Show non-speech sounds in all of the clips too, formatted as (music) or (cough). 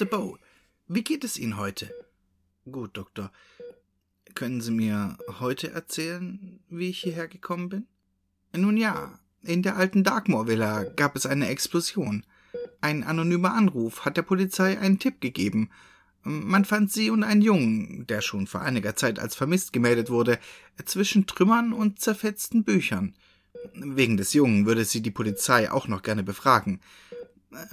Mr. Bow, wie geht es Ihnen heute? Gut, Doktor. Können Sie mir heute erzählen, wie ich hierher gekommen bin? Nun ja, in der alten Darkmoor Villa gab es eine Explosion. Ein anonymer Anruf hat der Polizei einen Tipp gegeben. Man fand sie und einen Jungen, der schon vor einiger Zeit als vermisst gemeldet wurde, zwischen Trümmern und zerfetzten Büchern. Wegen des Jungen würde sie die Polizei auch noch gerne befragen.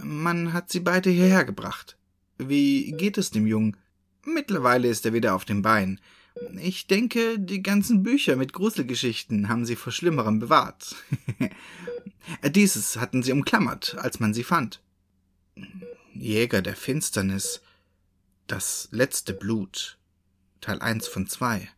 Man hat sie beide hierher gebracht. Wie geht es dem Jungen? Mittlerweile ist er wieder auf dem Bein. Ich denke, die ganzen Bücher mit Gruselgeschichten haben sie vor Schlimmerem bewahrt. (laughs) Dieses hatten sie umklammert, als man sie fand. Jäger der Finsternis. Das letzte Blut. Teil 1 von 2.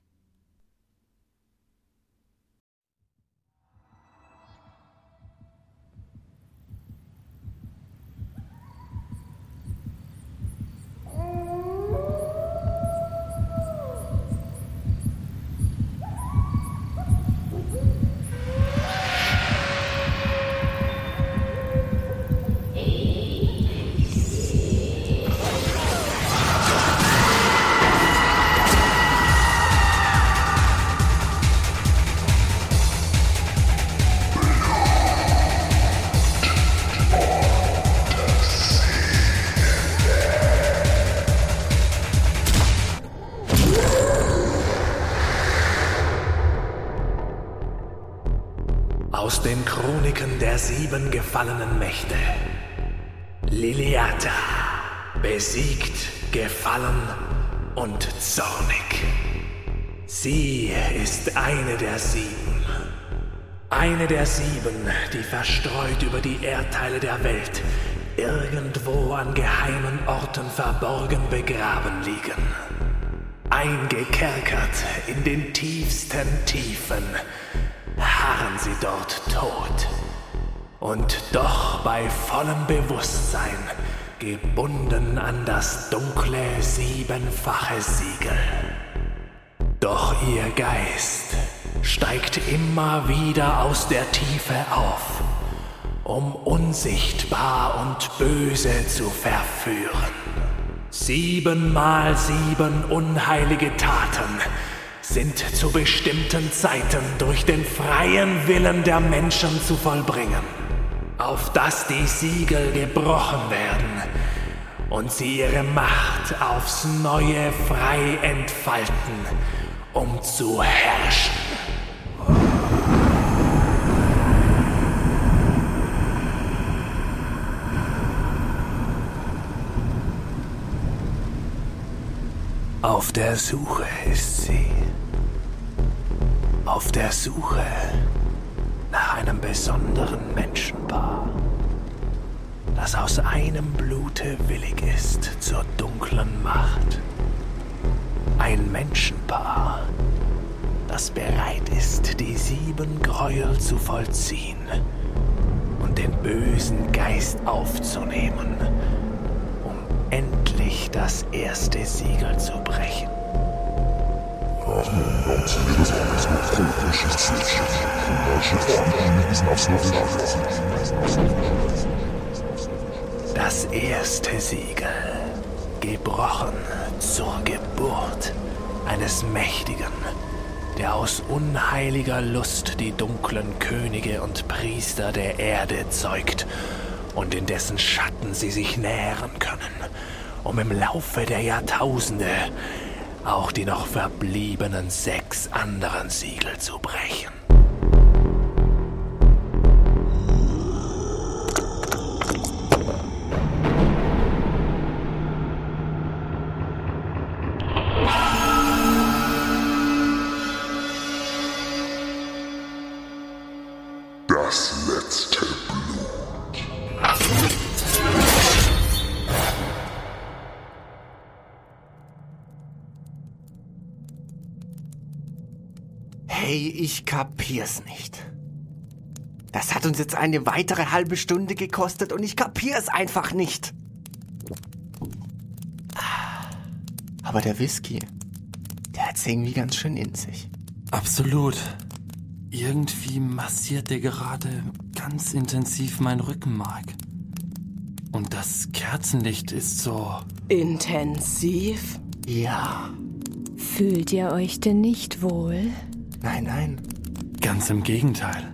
sieben gefallenen Mächte. Liliata, besiegt, gefallen und zornig. Sie ist eine der sieben. Eine der sieben, die verstreut über die Erdteile der Welt, irgendwo an geheimen Orten verborgen begraben liegen. Eingekerkert in den tiefsten Tiefen harren sie dort tot. Und doch bei vollem Bewusstsein, gebunden an das dunkle siebenfache Siegel. Doch ihr Geist steigt immer wieder aus der Tiefe auf, um unsichtbar und böse zu verführen. Siebenmal sieben unheilige Taten sind zu bestimmten Zeiten durch den freien Willen der Menschen zu vollbringen, auf dass die Siegel gebrochen werden und sie ihre Macht aufs neue frei entfalten, um zu herrschen. Auf der Suche ist sie. Auf der Suche nach einem besonderen Menschenpaar, das aus einem Blute willig ist zur dunklen Macht. Ein Menschenpaar, das bereit ist, die sieben Gräuel zu vollziehen und den bösen Geist aufzunehmen, um endlich das erste Siegel zu brechen. Das erste Siegel, gebrochen zur Geburt eines Mächtigen, der aus unheiliger Lust die dunklen Könige und Priester der Erde zeugt und in dessen Schatten sie sich nähren können, um im Laufe der Jahrtausende auch die noch verbliebenen sechs anderen Siegel zu brechen. Das letzte Hey, ich kapier's nicht. Das hat uns jetzt eine weitere halbe Stunde gekostet und ich kapier's einfach nicht. Aber der Whisky, der hat's irgendwie ganz schön in sich. Absolut. Irgendwie massiert der gerade ganz intensiv mein Rückenmark. Und das Kerzenlicht ist so. Intensiv? Ja. Fühlt ihr euch denn nicht wohl? Nein, nein. Ganz im Gegenteil.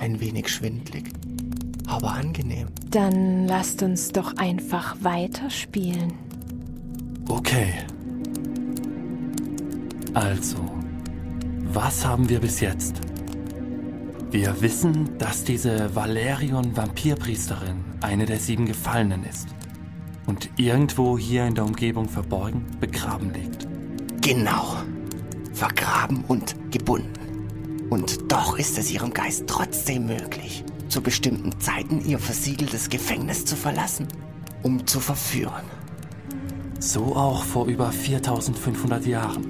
Ein wenig schwindlig. Aber angenehm. Dann lasst uns doch einfach weiterspielen. Okay. Also, was haben wir bis jetzt? Wir wissen, dass diese Valerion Vampirpriesterin eine der sieben Gefallenen ist und irgendwo hier in der Umgebung verborgen begraben liegt. Genau. Vergraben und gebunden. Und doch ist es ihrem Geist trotzdem möglich, zu bestimmten Zeiten ihr versiegeltes Gefängnis zu verlassen, um zu verführen. So auch vor über 4500 Jahren,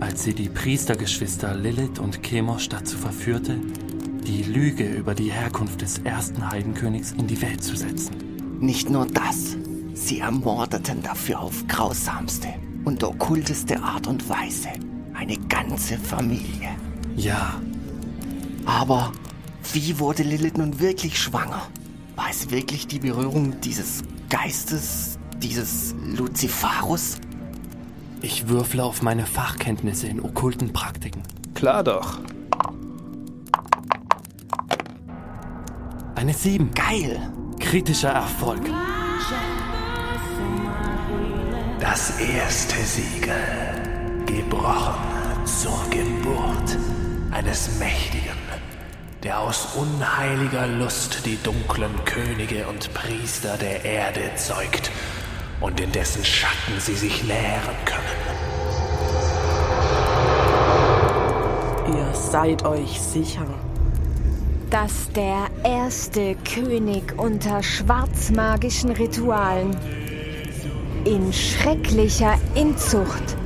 als sie die Priestergeschwister Lilith und Chemosh dazu verführte, die Lüge über die Herkunft des ersten Heidenkönigs in die Welt zu setzen. Nicht nur das, sie ermordeten dafür auf grausamste und okkulteste Art und Weise eine ganze Familie. Ja, Aber wie wurde Lilith nun wirklich schwanger? War es wirklich die Berührung dieses Geistes, dieses Luciferus? ich würfle auf meine Fachkenntnisse in okkulten Praktiken. Klar doch. Eine 7. Geil! Kritischer Erfolg. Das erste Siegel. Gebrochen zur Geburt eines Mächtigen, der aus unheiliger Lust die dunklen Könige und Priester der Erde zeugt und in dessen Schatten sie sich nähren können. Ihr seid euch sicher. Dass der erste König unter schwarzmagischen Ritualen in schrecklicher Inzucht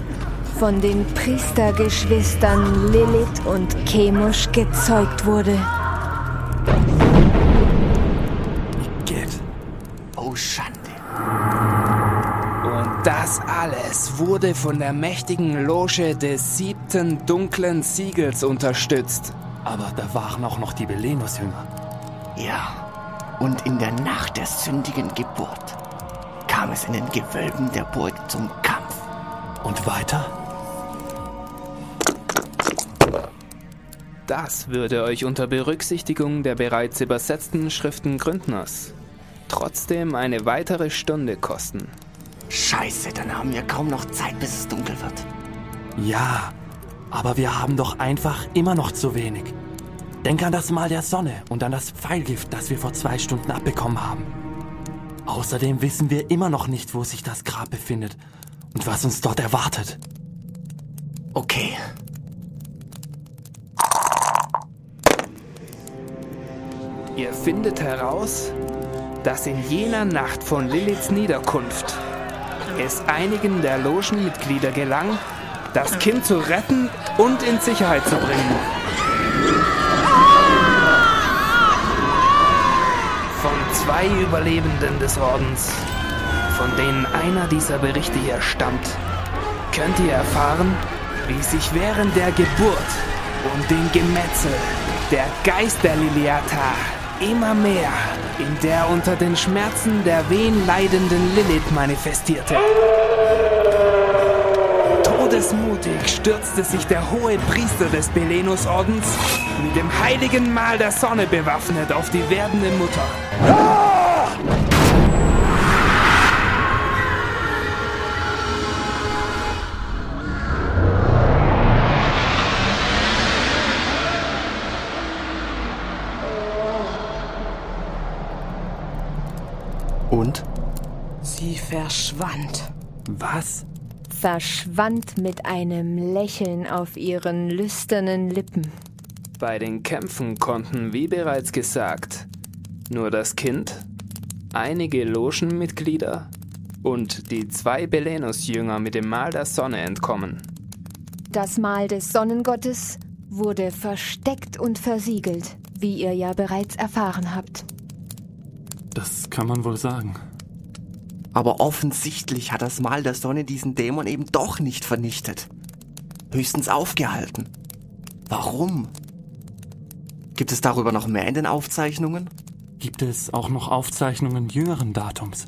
von den Priestergeschwistern Lilith und Chemosh gezeugt wurde. Geht. Oh Schande. Und das alles wurde von der mächtigen Loge des siebten dunklen Siegels unterstützt. Aber da waren auch noch die Belenus-Jünger. Ja. Und in der Nacht der sündigen Geburt kam es in den Gewölben der Burg zum Kampf. Und weiter? Das würde euch unter Berücksichtigung der bereits übersetzten Schriften Gründners trotzdem eine weitere Stunde kosten. Scheiße, dann haben wir kaum noch Zeit, bis es dunkel wird. Ja, aber wir haben doch einfach immer noch zu wenig. Denk an das Mal der Sonne und an das Pfeilgift, das wir vor zwei Stunden abbekommen haben. Außerdem wissen wir immer noch nicht, wo sich das Grab befindet und was uns dort erwartet. Okay. Ihr findet heraus, dass in jener Nacht von Liliths Niederkunft es einigen der Logenmitglieder gelang, das Kind zu retten und in Sicherheit zu bringen. Von zwei Überlebenden des Ordens, von denen einer dieser Berichte hier stammt, könnt ihr erfahren, wie sich während der Geburt und dem Gemetzel der Geist der Liliata immer mehr in der unter den Schmerzen der Wehen leidenden Lilith manifestierte. Todesmutig stürzte sich der hohe Priester des Belenus-Ordens mit dem heiligen Mahl der Sonne bewaffnet auf die werdende Mutter. Und? Sie verschwand. Was? Verschwand mit einem Lächeln auf ihren lüsternen Lippen. Bei den Kämpfen konnten, wie bereits gesagt, nur das Kind, einige Logenmitglieder und die zwei Belenus-Jünger mit dem Mahl der Sonne entkommen. Das Mahl des Sonnengottes wurde versteckt und versiegelt, wie ihr ja bereits erfahren habt. Das kann man wohl sagen. Aber offensichtlich hat das Mal der Sonne diesen Dämon eben doch nicht vernichtet. Höchstens aufgehalten. Warum? Gibt es darüber noch mehr in den Aufzeichnungen? Gibt es auch noch Aufzeichnungen jüngeren Datums?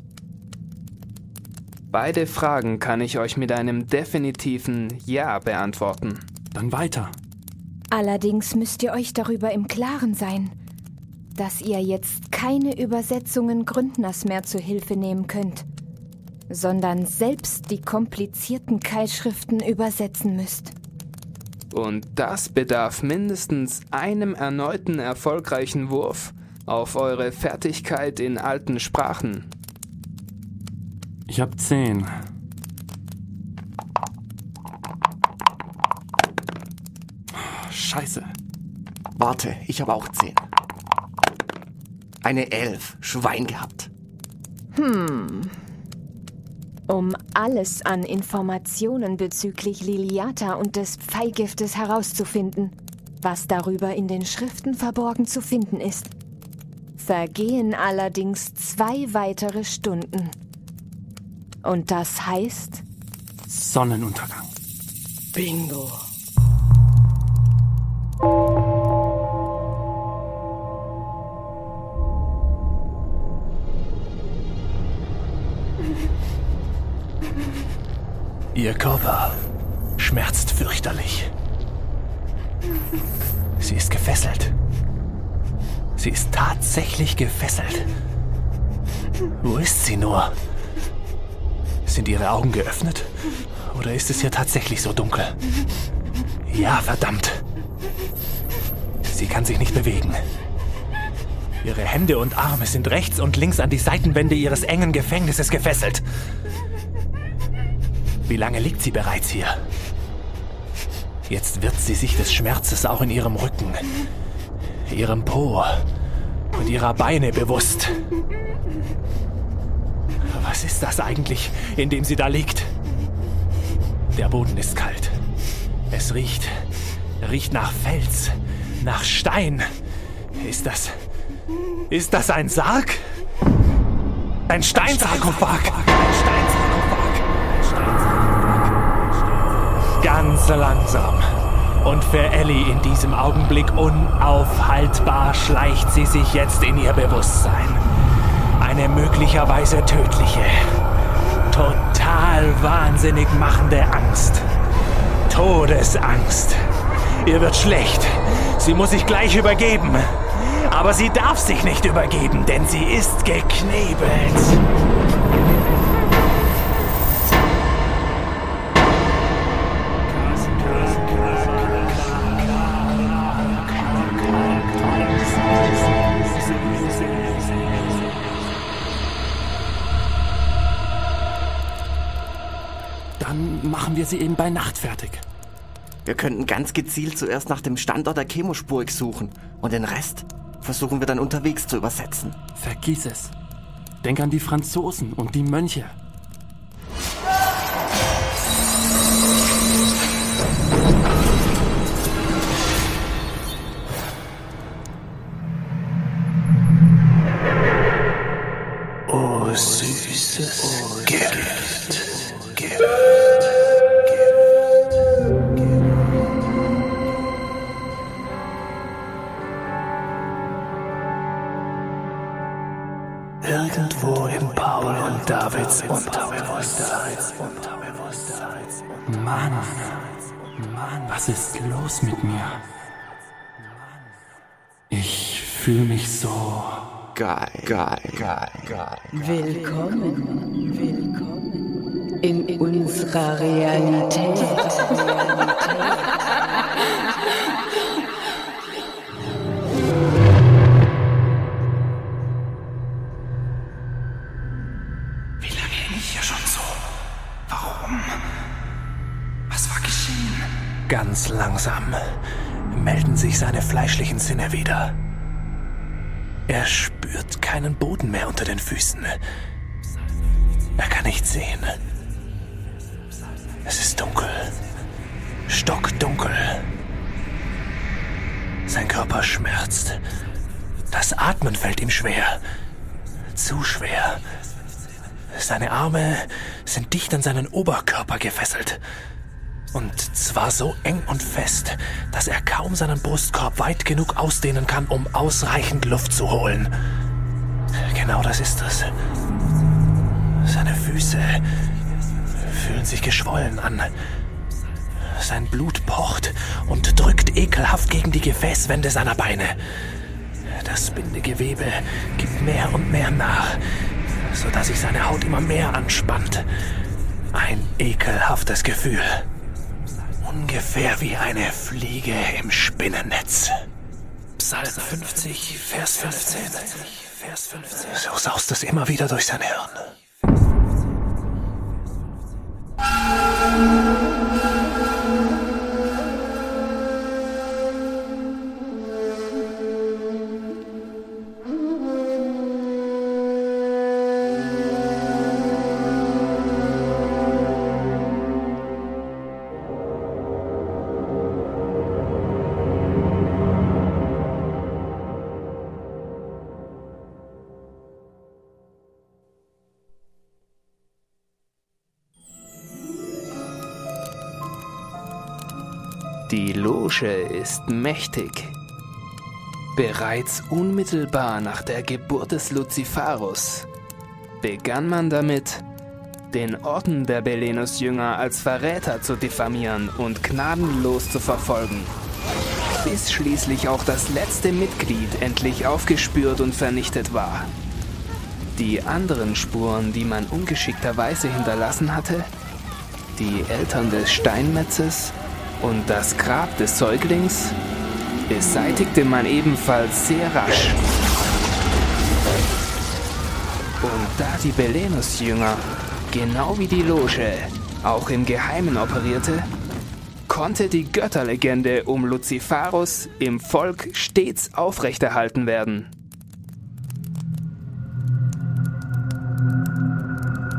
Beide Fragen kann ich euch mit einem definitiven Ja beantworten. Dann weiter. Allerdings müsst ihr euch darüber im Klaren sein, dass ihr jetzt keine Übersetzungen Gründners mehr zu Hilfe nehmen könnt, sondern selbst die komplizierten Keilschriften übersetzen müsst. Und das bedarf mindestens einem erneuten erfolgreichen Wurf auf eure Fertigkeit in alten Sprachen. Ich hab zehn. Scheiße. Warte, ich habe auch zehn. Eine Elf. Schwein gehabt. Um alles an Informationen bezüglich Liliata und des Pfeilgiftes herauszufinden, was darüber in den Schriften verborgen zu finden ist, vergehen allerdings zwei weitere Stunden. Und das heißt, Sonnenuntergang. Bingo. Ihr Körper schmerzt fürchterlich. Sie ist gefesselt. Sie ist tatsächlich gefesselt. Wo ist sie nur? Sind ihre Augen geöffnet? Oder ist es hier tatsächlich so dunkel? Ja, verdammt. Sie kann sich nicht bewegen. Ihre Hände und Arme sind rechts und links an die Seitenwände ihres engen Gefängnisses gefesselt. Wie lange liegt sie bereits hier? Jetzt wird sie sich des Schmerzes auch in ihrem Rücken, ihrem Po und ihrer Beine bewusst. Was ist das eigentlich, in dem sie da liegt? Der Boden ist kalt. Es riecht, riecht nach Fels, nach Stein. Ist das, ist das ein Sarg? Ein Steinsarkophag. Ein Steinsarkophag. Ganz langsam und für Ellie in diesem Augenblick unaufhaltbar schleicht sie sich jetzt in ihr Bewusstsein. Eine möglicherweise tödliche, total wahnsinnig machende Angst. Todesangst. Ihr wird schlecht. Sie muss sich gleich übergeben. Aber sie darf sich nicht übergeben, denn sie ist geknebelt. Sie eben bei Nacht fertig. Wir könnten ganz gezielt zuerst nach dem Standort der Chemospurg suchen. Und den Rest versuchen wir dann unterwegs zu übersetzen. Vergiss es. Denk an die Franzosen und die Mönche. Oh, süßes Mann, was ist los mit mir? Ich fühle mich so. Geil, geil, geil, geil. Willkommen, willkommen in unserer Realität. Wie (laughs) Ganz langsam melden sich seine fleischlichen Sinne wieder. Er spürt keinen Boden mehr unter den Füßen. Er kann nicht sehen. Es ist dunkel. Stockdunkel. Sein Körper schmerzt. Das Atmen fällt ihm schwer. Zu schwer. Seine Arme sind dicht an seinen Oberkörper gefesselt. Und zwar so eng und fest, dass er kaum seinen Brustkorb weit genug ausdehnen kann, um ausreichend Luft zu holen. Genau das ist es. Seine Füße fühlen sich geschwollen an. Sein Blut pocht und drückt ekelhaft gegen die Gefäßwände seiner Beine. Das Bindegewebe gibt mehr und mehr nach, sodass sich seine Haut immer mehr anspannt. Ein ekelhaftes Gefühl. Ungefähr wie eine Fliege im Spinnennetz. Psalm 50, Vers 15. So saust es immer wieder durch sein Hirn. Ist mächtig. Bereits unmittelbar nach der Geburt des Luciferus begann man damit, den Orden der Belenus-Jünger als Verräter zu diffamieren und gnadenlos zu verfolgen, bis schließlich auch das letzte Mitglied endlich aufgespürt und vernichtet war. Die anderen Spuren, die man ungeschickterweise hinterlassen hatte, die Eltern des Steinmetzes und das Grab des Säuglings beseitigte man ebenfalls sehr rasch. Und da die Belenus-Jünger, genau wie die Loge, auch im Geheimen operierte, konnte die Götterlegende um Luciferus im Volk stets aufrechterhalten werden.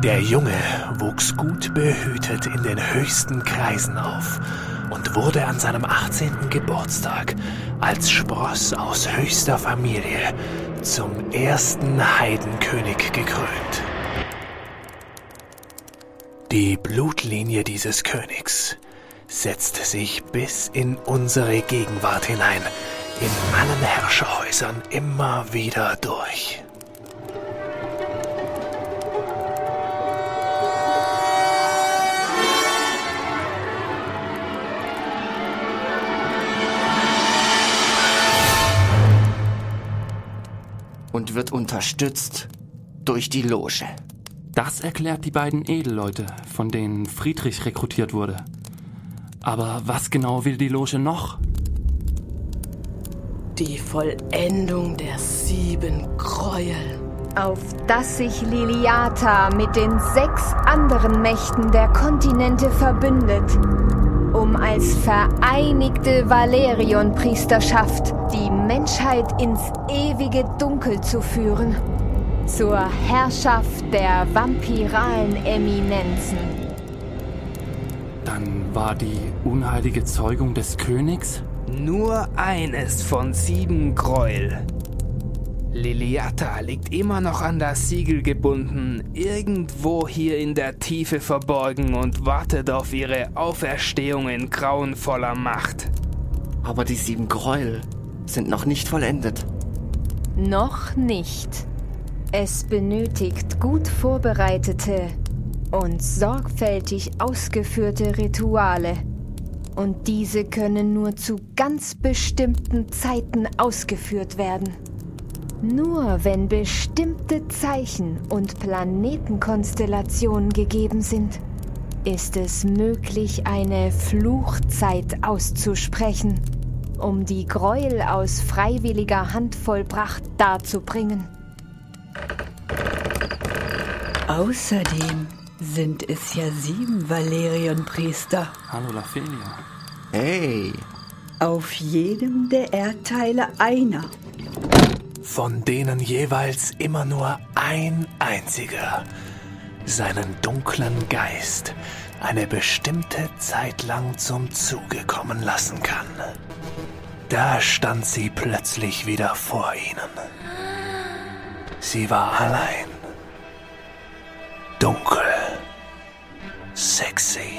Der Junge wuchs gut behütet in den höchsten Kreisen auf und wurde an seinem 18. Geburtstag als Spross aus höchster Familie zum ersten Heidenkönig gekrönt. Die Blutlinie dieses Königs setzt sich bis in unsere Gegenwart hinein, in allen Herrscherhäusern immer wieder durch. Und wird unterstützt durch die Loge. Das erklärt die beiden Edelleute, von denen Friedrich rekrutiert wurde. Aber was genau will die Loge noch? Die Vollendung der sieben Gräuel. Auf dass sich Liliata mit den sechs anderen Mächten der Kontinente verbündet, um als vereinigte Valerion-Priesterschaft die Menschheit ins ewige Dunkel zu führen. Zur Herrschaft der vampiralen Eminenzen. Dann war die unheilige Zeugung des Königs? Nur eines von sieben Gräuel. Liliata liegt immer noch an das Siegel gebunden, irgendwo hier in der Tiefe verborgen und wartet auf ihre Auferstehung in grauenvoller Macht. Aber die sieben Gräuel sind noch nicht vollendet. Noch nicht. Es benötigt gut vorbereitete und sorgfältig ausgeführte Rituale. Und diese können nur zu ganz bestimmten Zeiten ausgeführt werden. Nur wenn bestimmte Zeichen und Planetenkonstellationen gegeben sind, ist es möglich, eine Fluchzeit auszusprechen, um die Gräuel aus freiwilliger Hand vollbracht darzubringen. Außerdem sind es ja sieben Valerion-Priester. Hallo Laphelia. Hey, Auf jedem der Erdteile einer. Von denen jeweils immer nur ein einziger seinen dunklen Geist eine bestimmte Zeit lang zum Zuge kommen lassen kann. Da stand sie plötzlich wieder vor ihnen. Sie war allein, dunkel, sexy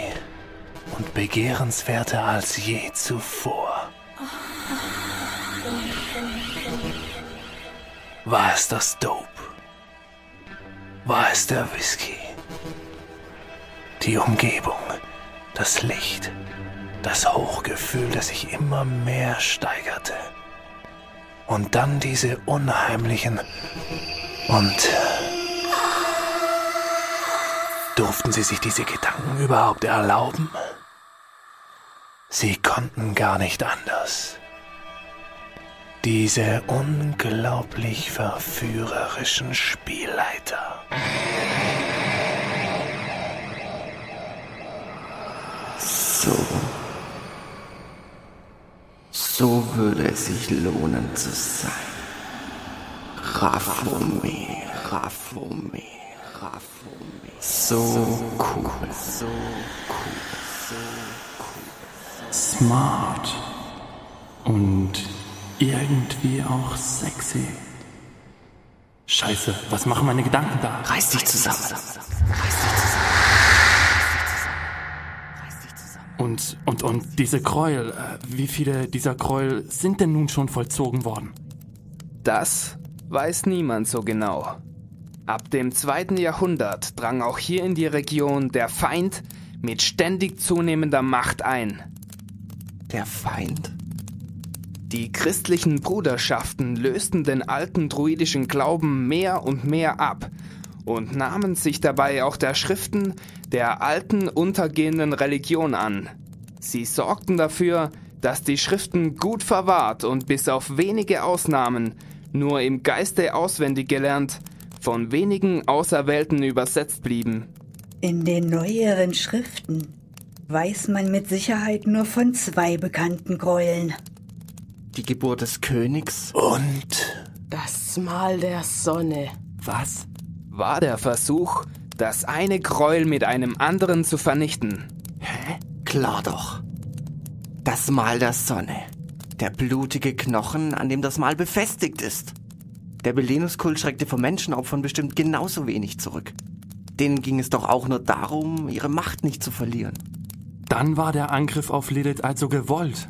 und begehrenswerter als je zuvor. War es das Dope? war es der Whisky. Die Umgebung, das Licht, das Hochgefühl, das sich immer mehr steigerte. Und dann diese unheimlichen und durften sie sich diese Gedanken überhaupt erlauben? Sie konnten gar nicht anders. Diese unglaublich verführerischen Spielleiter. So. So würde es sich lohnen zu sein. Rafome, Rafome, Rafome. So cool, so cool, so cool. Smart. Und irgendwie auch sexy. Scheiße, was machen meine Gedanken da? Reiß dich zusammen. Und, und, und diese Gräuel, äh, wie viele dieser Gräuel sind denn nun schon vollzogen worden? Das weiß niemand so genau. Ab dem zweiten Jahrhundert drang auch hier in die Region der Feind mit ständig zunehmender Macht ein. Der Feind? Die christlichen Bruderschaften lösten den alten druidischen Glauben mehr und mehr ab und nahmen sich dabei auch der Schriften der alten untergehenden Religion an. Sie sorgten dafür, dass die Schriften gut verwahrt und bis auf wenige Ausnahmen nur im Geiste auswendig gelernt, von wenigen Auserwählten übersetzt blieben. In den neueren Schriften weiß man mit Sicherheit nur von zwei bekannten Gräueln. Die Geburt des Königs Und Das Mal der Sonne. Was? War der Versuch, das eine Gräuel mit einem anderen zu vernichten. Klar doch. Das Mal der Sonne. Der blutige Knochen, an dem das Mal befestigt ist. Der Belenus-Kult schreckte vor Menschenopfern bestimmt genauso wenig zurück. Denen ging es doch auch nur darum, ihre Macht nicht zu verlieren. Dann war der Angriff auf Lilith also gewollt.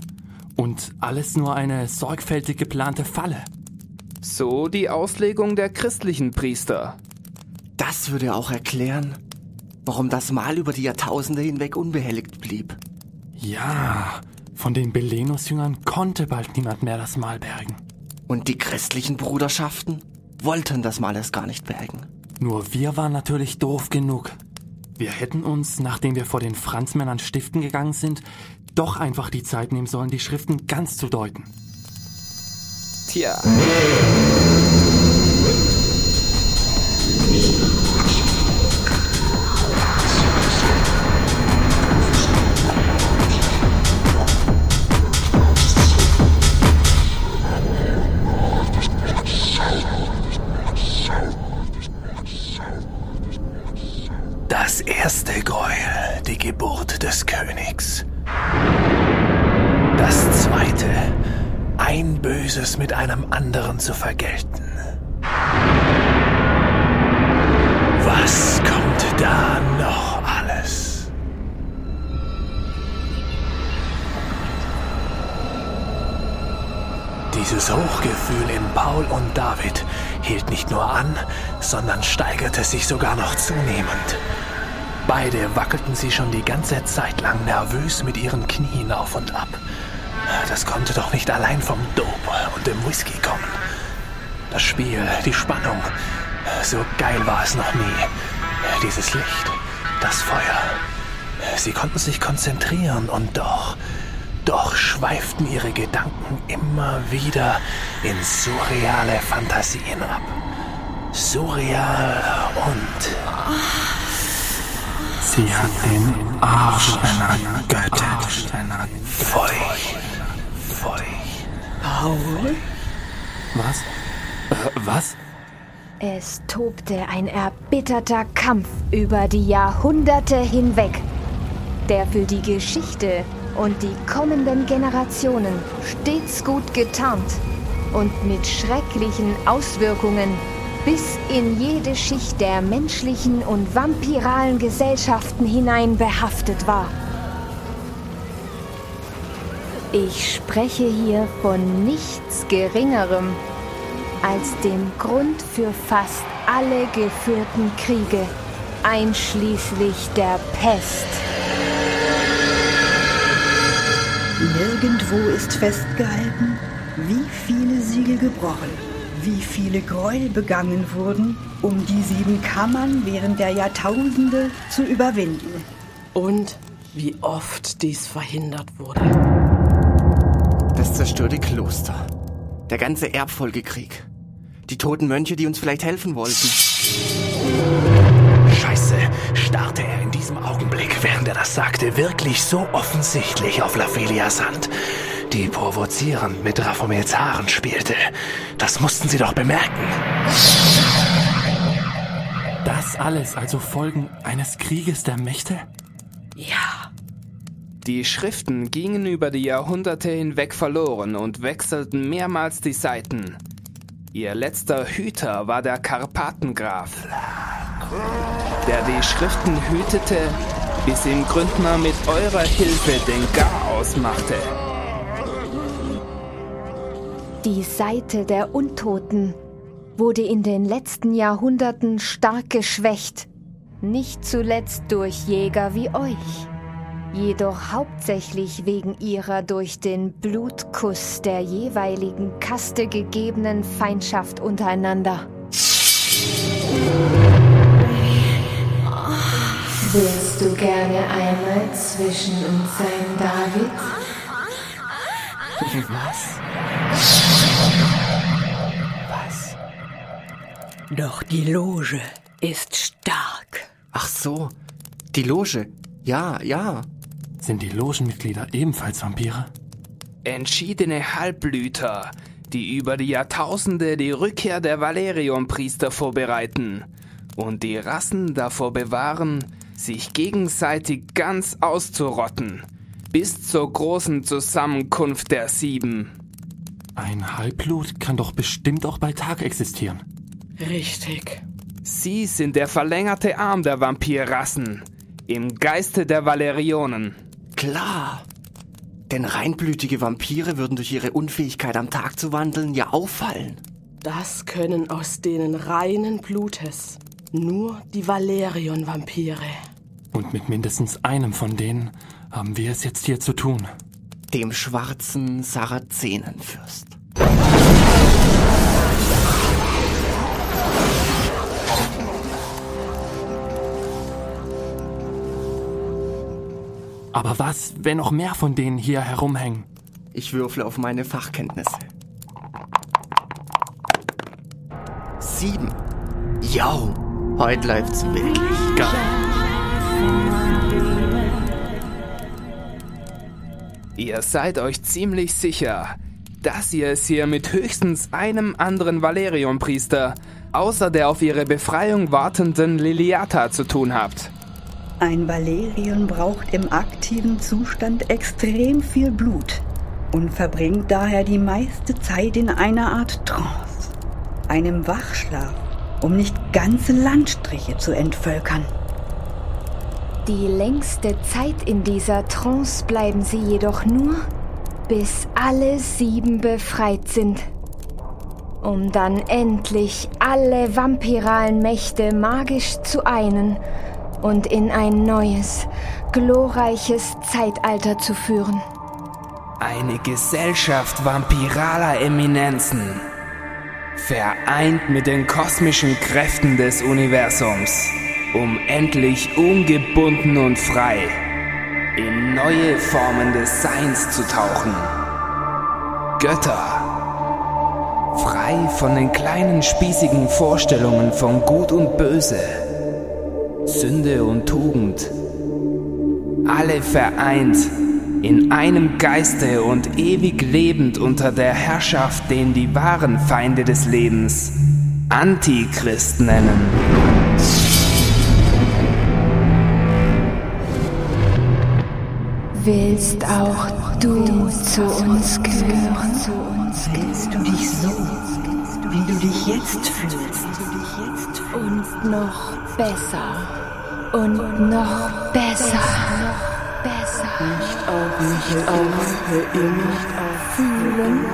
Und alles nur eine sorgfältig geplante Falle. So die Auslegung der christlichen Priester. Das würde auch erklären, warum das Mal über die Jahrtausende hinweg unbehelligt blieb. Ja, von den Belenus-Jüngern konnte bald niemand mehr das Mal bergen. Und die christlichen Bruderschaften wollten das Mal erst gar nicht bergen. Nur wir waren natürlich doof genug. Wir hätten uns, nachdem wir vor den Franzmännern stiften gegangen sind, doch einfach die Zeit nehmen sollen, die Schriften ganz zu deuten. Tja, Böses mit einem anderen zu vergelten. Was kommt da noch alles? Dieses Hochgefühl in Paul und David hielt nicht nur an, sondern steigerte sich sogar noch zunehmend. Beide wackelten sie schon die ganze Zeit lang nervös mit ihren Knien auf und ab. Das konnte doch nicht allein vom Dope und dem Whisky kommen. Das Spiel, die Spannung, so geil war es noch nie. Dieses Licht, das Feuer. Sie konnten sich konzentrieren und doch, doch schweiften ihre Gedanken immer wieder in surreale Fantasien ab. Surreal und Sie hat den Arsch einer Göttin. feucht. Feucht. Paul? Was? Äh, was? Es tobte ein erbitterter Kampf über die Jahrhunderte hinweg, der für die Geschichte und die kommenden Generationen stets gut getarnt und mit schrecklichen Auswirkungen bis in jede Schicht der menschlichen und vampiralen Gesellschaften hinein behaftet war. Ich spreche hier von nichts Geringerem als dem Grund für fast alle geführten Kriege, einschließlich der Pest. Nirgendwo ist festgehalten, wie viele Siegel gebrochen, wie viele Gräuel begangen wurden, um die sieben Kammern während der Jahrtausende zu überwinden. Und wie oft dies verhindert wurde. Das zerstörte Kloster. Der ganze Erbfolgekrieg. Die toten Mönche, die uns vielleicht helfen wollten. Scheiße, starrte er in diesem Augenblick, während er das sagte, wirklich so offensichtlich auf Laphelias Hand, die provozierend mit Raphomels Haaren spielte. Das mussten sie doch bemerken. Das alles also Folgen eines Krieges der Mächte? Ja, Die Schriften gingen über die Jahrhunderte hinweg verloren und wechselten mehrmals die Seiten. Ihr letzter Hüter war der Karpatengraf, der die Schriften hütete, bis ihm Gründner mit eurer Hilfe den Garaus machte. Die Seite der Untoten wurde in den letzten Jahrhunderten stark geschwächt, nicht zuletzt durch Jäger wie euch, jedoch hauptsächlich wegen ihrer durch den Blutkuss der jeweiligen Kaste gegebenen Feindschaft untereinander. Willst du gerne einmal zwischen uns sein, David? Was? Was? Doch die Loge ist stark. Ach so, die Loge. Ja, ja. Sind die Logenmitglieder ebenfalls Vampire? Entschiedene Halbblüter, die über die Jahrtausende die Rückkehr der Valerion-Priester vorbereiten und die Rassen davor bewahren, sich gegenseitig ganz auszurotten, bis zur großen Zusammenkunft der Sieben. Ein Halbblut kann doch bestimmt auch bei Tag existieren. richtig. Sie sind der verlängerte Arm der Vampirrassen, im Geiste der Valerionen. Klar. Denn reinblütige Vampire würden durch ihre Unfähigkeit am Tag zu wandeln ja auffallen. Das können aus denen reinen Blutes nur die Valerion-Vampire. Und mit mindestens einem von denen haben wir es jetzt hier zu tun. Dem schwarzen Sarazenenfürst. Aber was, wenn noch mehr von denen hier herumhängen? Ich würfle auf meine Fachkenntnisse. Sieben. Yo, heute läuft's wirklich geil. Ihr seid euch ziemlich sicher, dass ihr es hier mit höchstens einem anderen Valerion-Priester, außer der auf ihre Befreiung wartenden Liliata, zu tun habt. Ein Valerion braucht im aktiven Zustand extrem viel Blut und verbringt daher die meiste Zeit in einer Art Trance, einem Wachschlaf, um nicht ganze Landstriche zu entvölkern. Die längste Zeit in dieser Trance bleiben sie jedoch nur, bis alle sieben befreit sind. Um dann endlich alle vampiralen Mächte magisch zu einen und in ein neues, glorreiches Zeitalter zu führen. Eine Gesellschaft vampiraler Eminenzen, vereint mit den kosmischen Kräften des Universums, um endlich ungebunden und frei in neue Formen des Seins zu tauchen. Götter, frei von den kleinen spießigen Vorstellungen von Gut und Böse, Sünde und Tugend, alle vereint in einem Geiste und ewig lebend unter der Herrschaft, den die wahren Feinde des Lebens Antichrist nennen. Willst auch du zu uns gehören? Willst du dich so, wie du dich jetzt fühlst? Und noch besser. Und noch besser. Besser. Nicht auf für immer. Fühlen.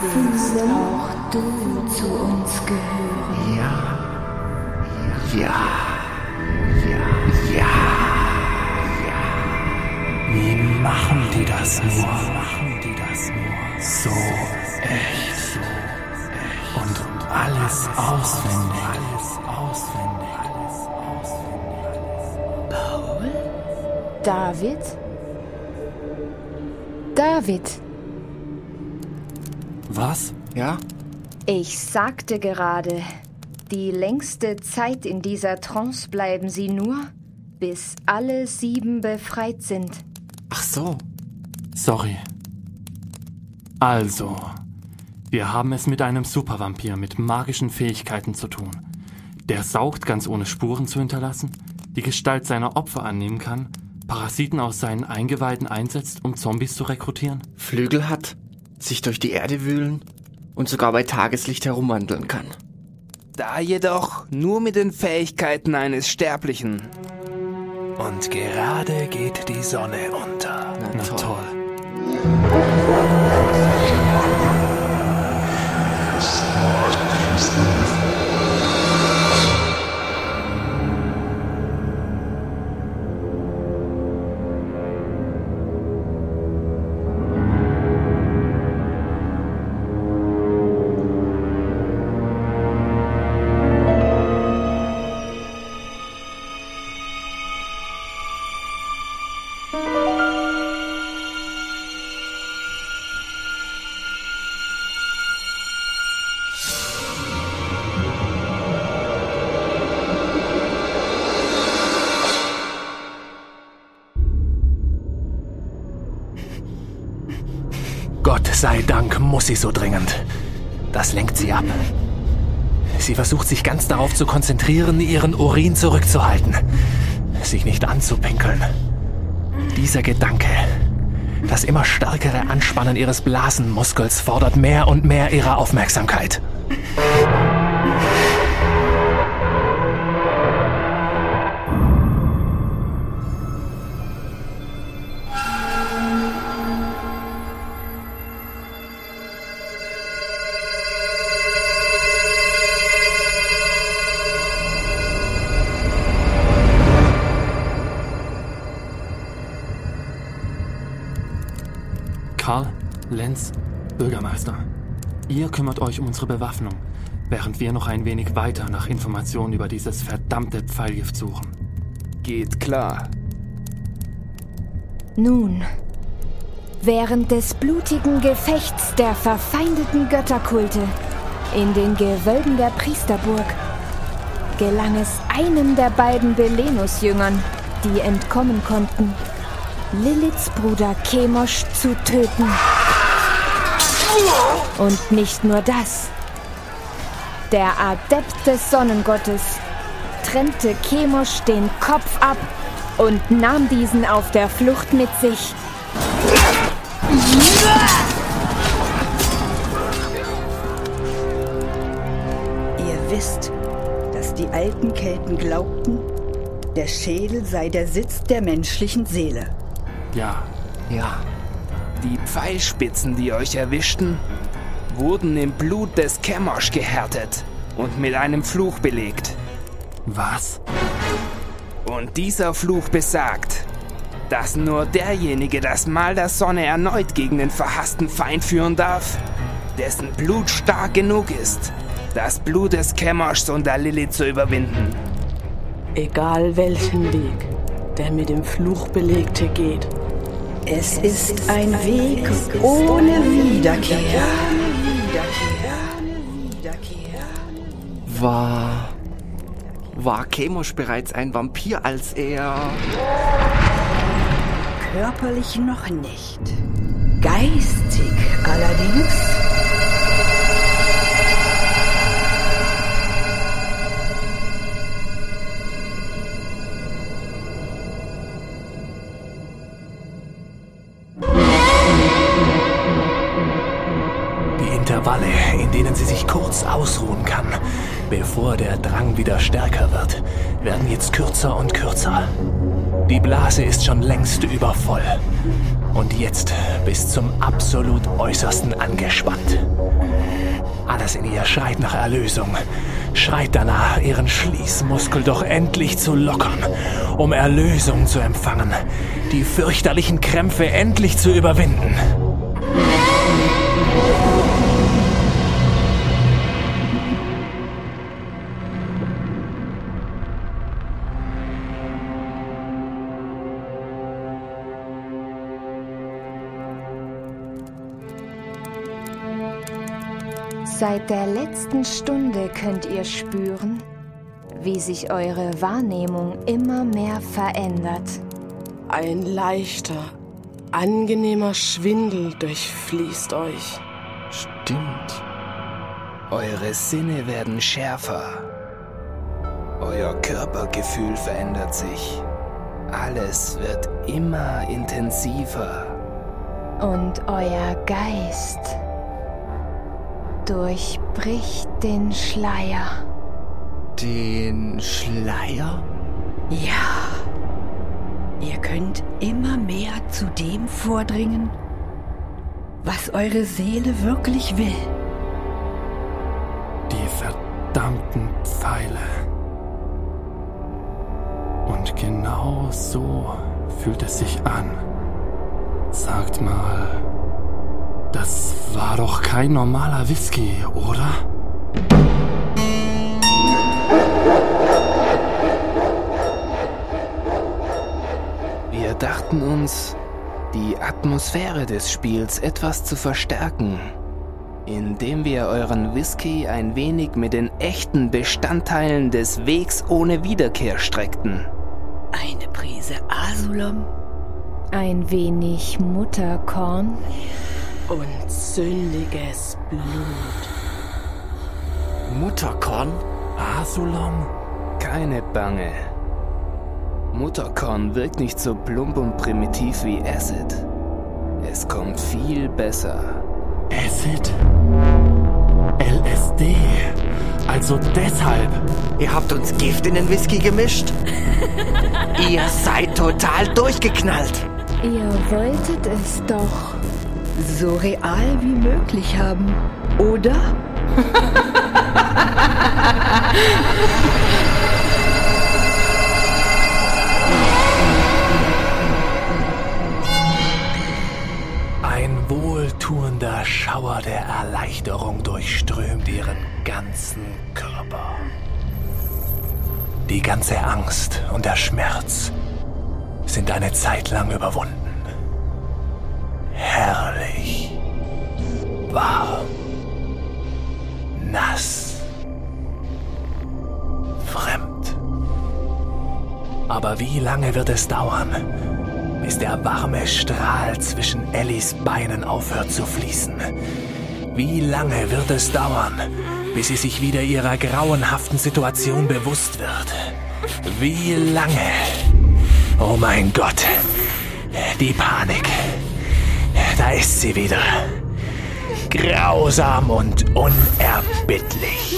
Fühlen auch du zu uns gehören. Ja, Ja. Ja. Ja. Wie machen die das nur? Machen die das nur? So echt. Und. Alles auswendig. David? David, Was? Ja? ich sagte gerade, die längste Zeit in dieser Trance bleiben sie nur, bis alle sieben befreit sind. Ach so. Sorry. Also, wir haben es mit einem Supervampir mit magischen Fähigkeiten zu tun. Der saugt ganz ohne Spuren zu hinterlassen, die Gestalt seiner Opfer annehmen kann, Parasiten aus seinen Eingeweiden einsetzt, um Zombies zu rekrutieren. Flügel hat, sich durch die Erde wühlen und sogar bei Tageslicht herumwandeln kann. Da jedoch nur mit den Fähigkeiten eines Sterblichen. Und gerade geht die Sonne unter. Na, Na toll. toll. Sei Dank muss sie so dringend. Das lenkt sie ab. Sie versucht sich ganz darauf zu konzentrieren, ihren Urin zurückzuhalten, sich nicht anzupinkeln. Dieser Gedanke, das immer stärkere Anspannen ihres Blasenmuskels fordert mehr und mehr ihre Aufmerksamkeit. 1, Bürgermeister. Ihr kümmert euch um unsere Bewaffnung, während wir noch ein wenig weiter nach Informationen über dieses verdammte Pfeilgift suchen. Geht klar. Nun, während des blutigen Gefechts der verfeindeten Götterkulte in den Gewölben der Priesterburg gelang es einem der beiden Belenus-Jüngern, die entkommen konnten, Liliths Bruder Chemosh zu töten. Und nicht nur das. Der Adept des Sonnengottes trennte Chemosh den Kopf ab und nahm diesen auf der Flucht mit sich. Ihr wisst, dass die alten Kelten glaubten, der Schädel sei der Sitz der menschlichen Seele. Ja, Ja. Die Pfeilspitzen, die euch erwischten, wurden im Blut des Chemosh gehärtet und mit einem Fluch belegt. was? Und dieser Fluch besagt, dass nur derjenige das Mal der Sonne erneut gegen den verhassten Feind führen darf, dessen Blut stark genug ist, das Blut des Chemoshs und der Lilith zu überwinden. Egal welchen Weg der mit dem Fluch belegte geht. Es ist ein Weg ohne Wiederkehr. War. War Chemosh bereits ein Vampir, als er. Körperlich noch nicht. Geistig allerdings. Intervalle, in denen sie sich kurz ausruhen kann, bevor der Drang wieder stärker wird, werden jetzt kürzer und kürzer. Die Blase ist schon längst übervoll. und jetzt bis zum absolut äußersten angespannt. Alles in ihr schreit nach Erlösung, schreit danach, ihren Schließmuskel doch endlich zu lockern, um Erlösung zu empfangen, die fürchterlichen Krämpfe endlich zu überwinden. Seit der letzten Stunde könnt ihr spüren, wie sich eure Wahrnehmung immer mehr verändert. Ein leichter, angenehmer Schwindel durchfließt euch. Stimmt. Eure Sinne werden schärfer. Euer Körpergefühl verändert sich. Alles wird immer intensiver. Und euer Geist durchbricht den Schleier. Den Schleier? Ja. Ihr könnt immer mehr zu dem vordringen, was eure Seele wirklich will. Die verdammten Pfeile. Und genau so fühlt es sich an. Sagt mal, das war doch kein normaler Whisky, oder? Wir dachten uns, die Atmosphäre des Spiels etwas zu verstärken, indem wir euren Whisky ein wenig mit den echten Bestandteilen des Wegs ohne Wiederkehr streckten. Eine Prise Asulom, Ein wenig Mutterkorn, Und sündiges Blut. Mutterkorn? Asulom? Keine Bange. Mutterkorn wirkt nicht so plump und primitiv wie Acid. Es kommt viel besser. Acid? LSD? Also deshalb. Ihr habt uns Gift in den Whisky gemischt? (laughs) Ihr seid total durchgeknallt. ihr wolltet es doch. So real wie möglich haben, oder? Ein wohltuender Schauer der Erleichterung durchströmt ihren ganzen Körper. Die ganze Angst und der Schmerz sind eine Zeit lang überwunden. Herrlich. Warm. Nass. Fremd. Aber wie lange wird es dauern, bis der warme Strahl zwischen Ellis Beinen aufhört zu fließen? Wie lange wird es dauern, bis sie sich wieder ihrer grauenhaften Situation bewusst wird? Wie lange? Oh mein Gott, die Panik. Da ist sie wieder. Grausam und unerbittlich.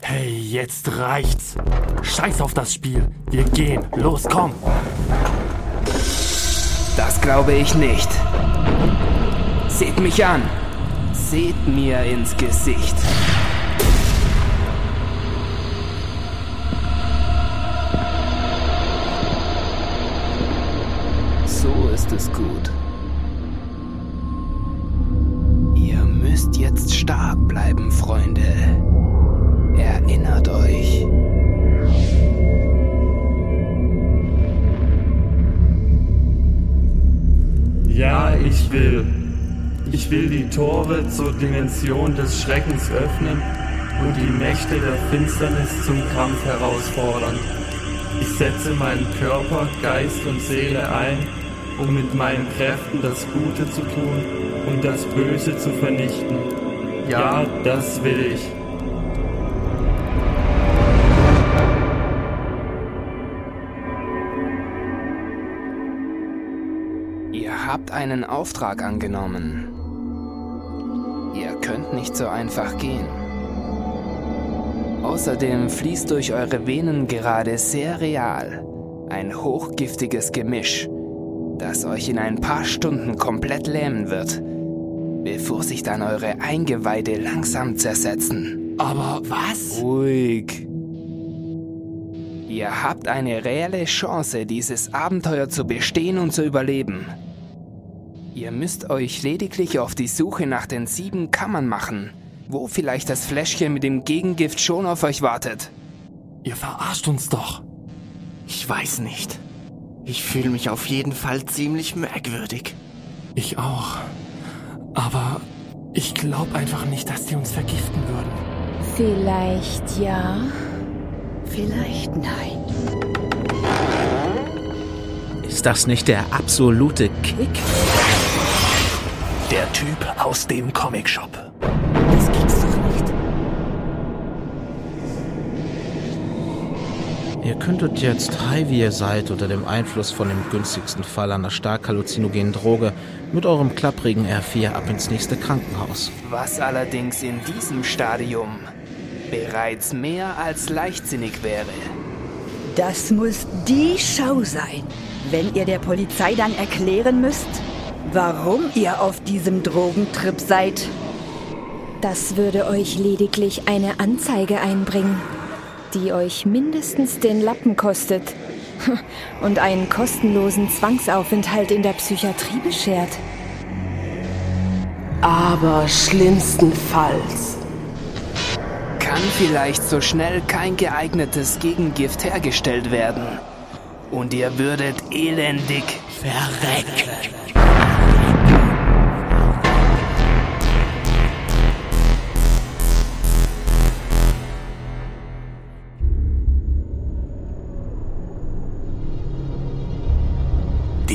Hey, jetzt reicht's. Scheiß auf das Spiel. Wir gehen. Los, komm. Das glaube ich nicht. Seht mich an. Seht mir ins Gesicht. So ist es gut. Ihr müsst jetzt stark bleiben, Freunde. Erinnert euch. Ja, ich will. Ich will die Tore zur Dimension des Schreckens öffnen und die Mächte der Finsternis zum Kampf herausfordern. Ich setze meinen Körper, Geist und Seele ein, um mit meinen Kräften das Gute zu tun und das Böse zu vernichten. Ja, das will ich. Ihr habt einen Auftrag angenommen. Nicht so einfach gehen. Außerdem fließt durch eure Venen gerade sehr real ein hochgiftiges Gemisch, das euch in ein paar Stunden komplett lähmen wird, bevor sich dann eure Eingeweide langsam zersetzen. Aber was? Ruhig. Ihr habt eine reelle Chance, dieses Abenteuer zu bestehen und zu überleben. Ihr müsst euch lediglich auf die Suche nach den sieben Kammern machen, wo vielleicht das Fläschchen mit dem Gegengift schon auf euch wartet. Ihr verarscht uns doch. Ich weiß nicht. Ich fühle mich auf jeden Fall ziemlich merkwürdig. Ich auch. Aber ich glaube einfach nicht, dass die uns vergiften würden. Vielleicht ja. Vielleicht nein. Ist das nicht der absolute Kick? Der Typ aus dem Comicshop. Das gibt's doch nicht. Ihr könntet jetzt, high wie ihr seid, unter dem Einfluss von dem günstigsten Fall einer stark halluzinogenen Droge mit eurem klapprigen R4 ab ins nächste Krankenhaus. Was allerdings in diesem Stadium bereits mehr als leichtsinnig wäre. Das muss die Schau sein, wenn ihr der Polizei dann erklären müsst, warum ihr auf diesem Drogentrip seid. Das würde euch lediglich eine Anzeige einbringen, die euch mindestens den Lappen kostet (laughs) und einen kostenlosen Zwangsaufenthalt in der Psychiatrie beschert. Aber schlimmstenfalls Kann vielleicht so schnell kein geeignetes Gegengift hergestellt werden. Und ihr würdet elendig Verrecken!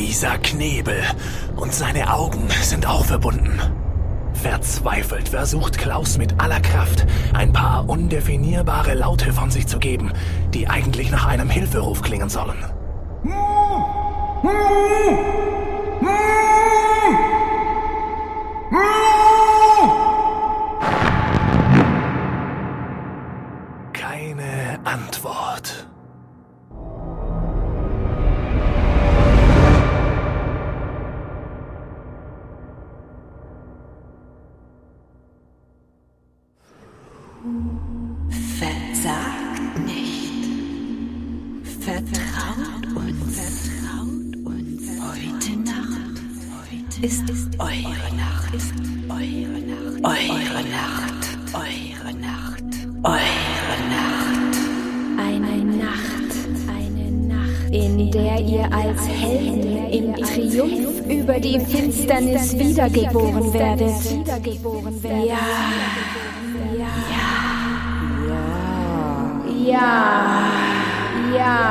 Dieser Knebel und seine Augen sind auch verbunden. Verzweifelt versucht Klaus mit aller Kraft, ein paar undefinierbare Laute von sich zu geben, die eigentlich nach einem Hilferuf klingen sollen. Als Helden im Triumph über die Finsternis wiedergeboren werdet. Ja, ja, ja,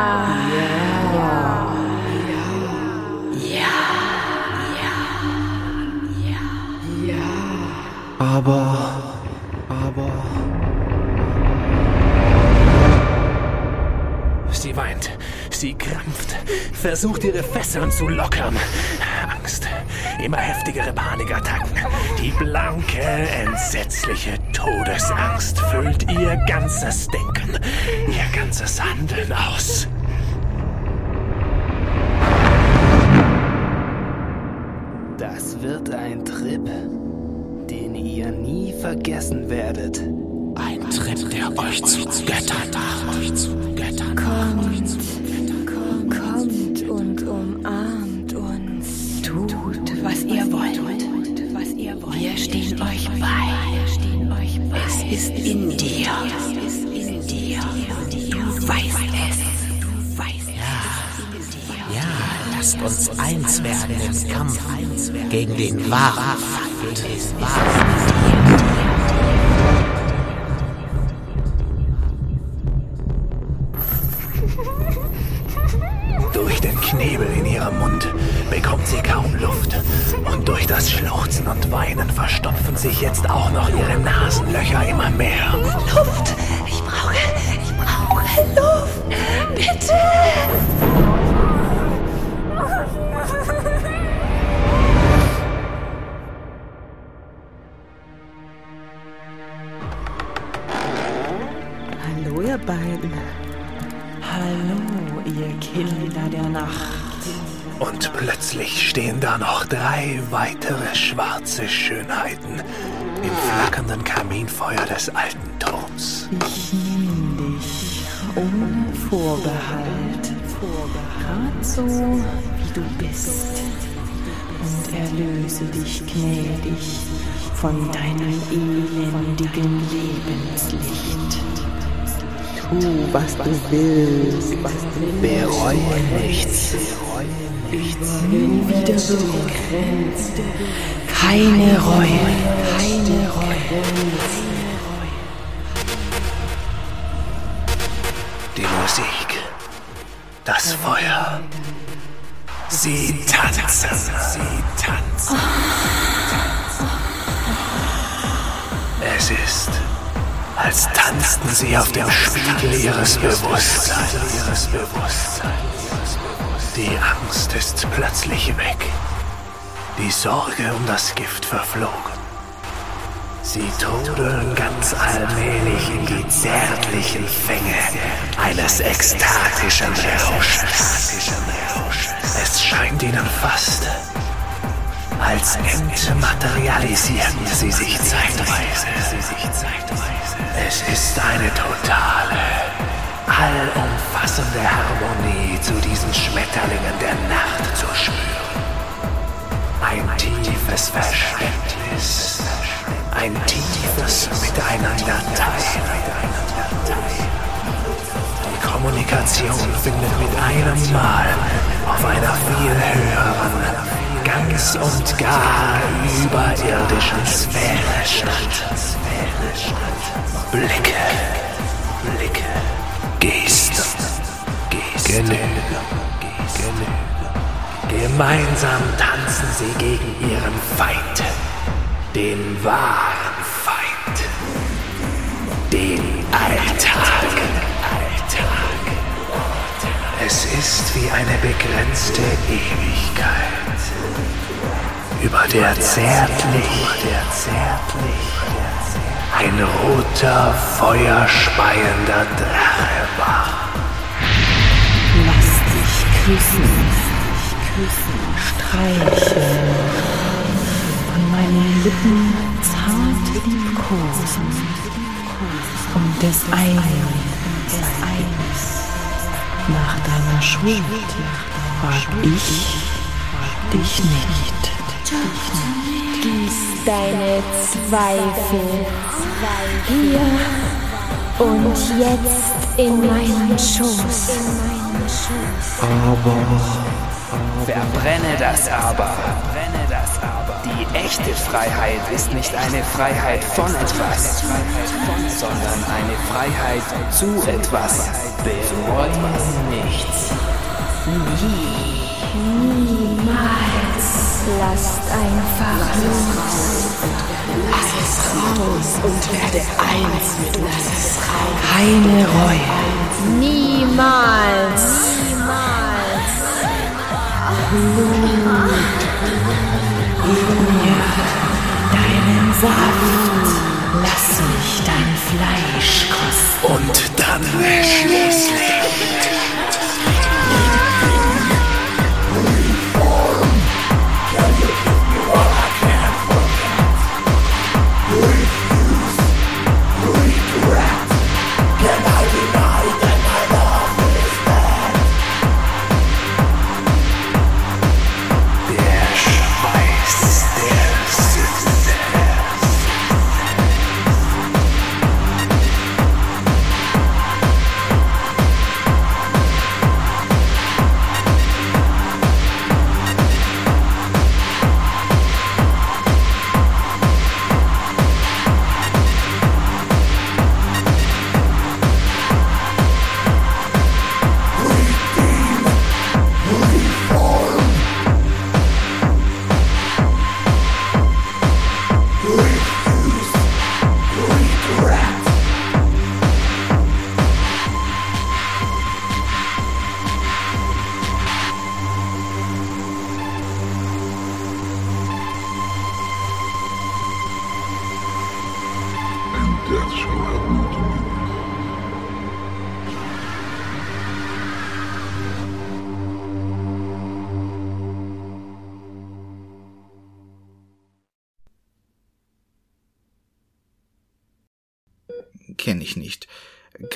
Aber, aber. Sie krampft, versucht ihre Fesseln zu lockern. Angst, immer heftigere Panikattacken. Die blanke, entsetzliche Todesangst füllt ihr ganzes Denken, ihr ganzes Handeln aus. Das wird ein Trip, den ihr nie vergessen werdet. Ein Trip, der euch zu Göttern macht. Wir stehen euch bei. Es ist in dir. Es ist in dir. Du weißt es. Du weißt es. Ja, lasst uns eins werden im Kampf gegen den wahren Feind. Gnädig von deinem elendigen Lebenslicht. Tu, was du willst. Bereue nichts. Bin wieder so begrenzt. Keine Reue, keine Reue. Die Musik, das Feuer. Sie tanzen, sie tanzen. Es ist, als tanzten sie auf dem Spiegel ihres Bewusstseins. Die Angst ist plötzlich weg. Die Sorge um das Gift verflogen. Sie trudeln ganz allmählich in die zärtlichen Fänge eines ekstatischen Rausches. Es scheint ihnen fast, als entmaterialisierten sie sich zeitweise. Es ist eine totale, allumfassende Harmonie zu diesen Schmetterlingen der Nacht zu spüren. Ein tiefes Verständnis, ein tiefes Miteinander teilen. Die Kommunikation findet mit einem Mal auf einer viel höheren, ganz und gar überirdischen Sphäre statt. Blicke, Blicke, Gesten, Gesten, Genüge, Genüge. Gemeinsam tanzen sie gegen ihren Feind, den wahren Feind, den Alltag. Alltag. Es ist wie eine begrenzte Ewigkeit, über der zärtlich, ein roter, feuerspeiender Drache war. Lass dich küssen, küssen, streicheln. Von meinen Lippen zart liebkosen. Und des Eines, des Eines. Nach deiner Schuld frag ich dich nicht. Gieß deine Zweifel hier und jetzt in meinen Schoß. Aber Verbrenne das aber. Die echte Freiheit ist nicht eine Freiheit von etwas, sondern eine Freiheit zu etwas. Bereue nichts. Niemals. Lasst einfach los. Lass es raus und werde eins mit uns. Keine Reue. Niemals. Deinen Saft. Lass mich dein Fleisch kosten. Und dann schließlich.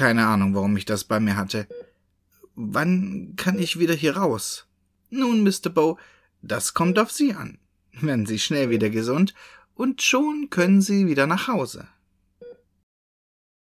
Keine Ahnung, warum ich das bei mir hatte. Wann kann ich wieder hier raus? Nun, Mr. Bow, das kommt auf Sie an. Werden Sie schnell wieder gesund, und schon können Sie wieder nach Hause.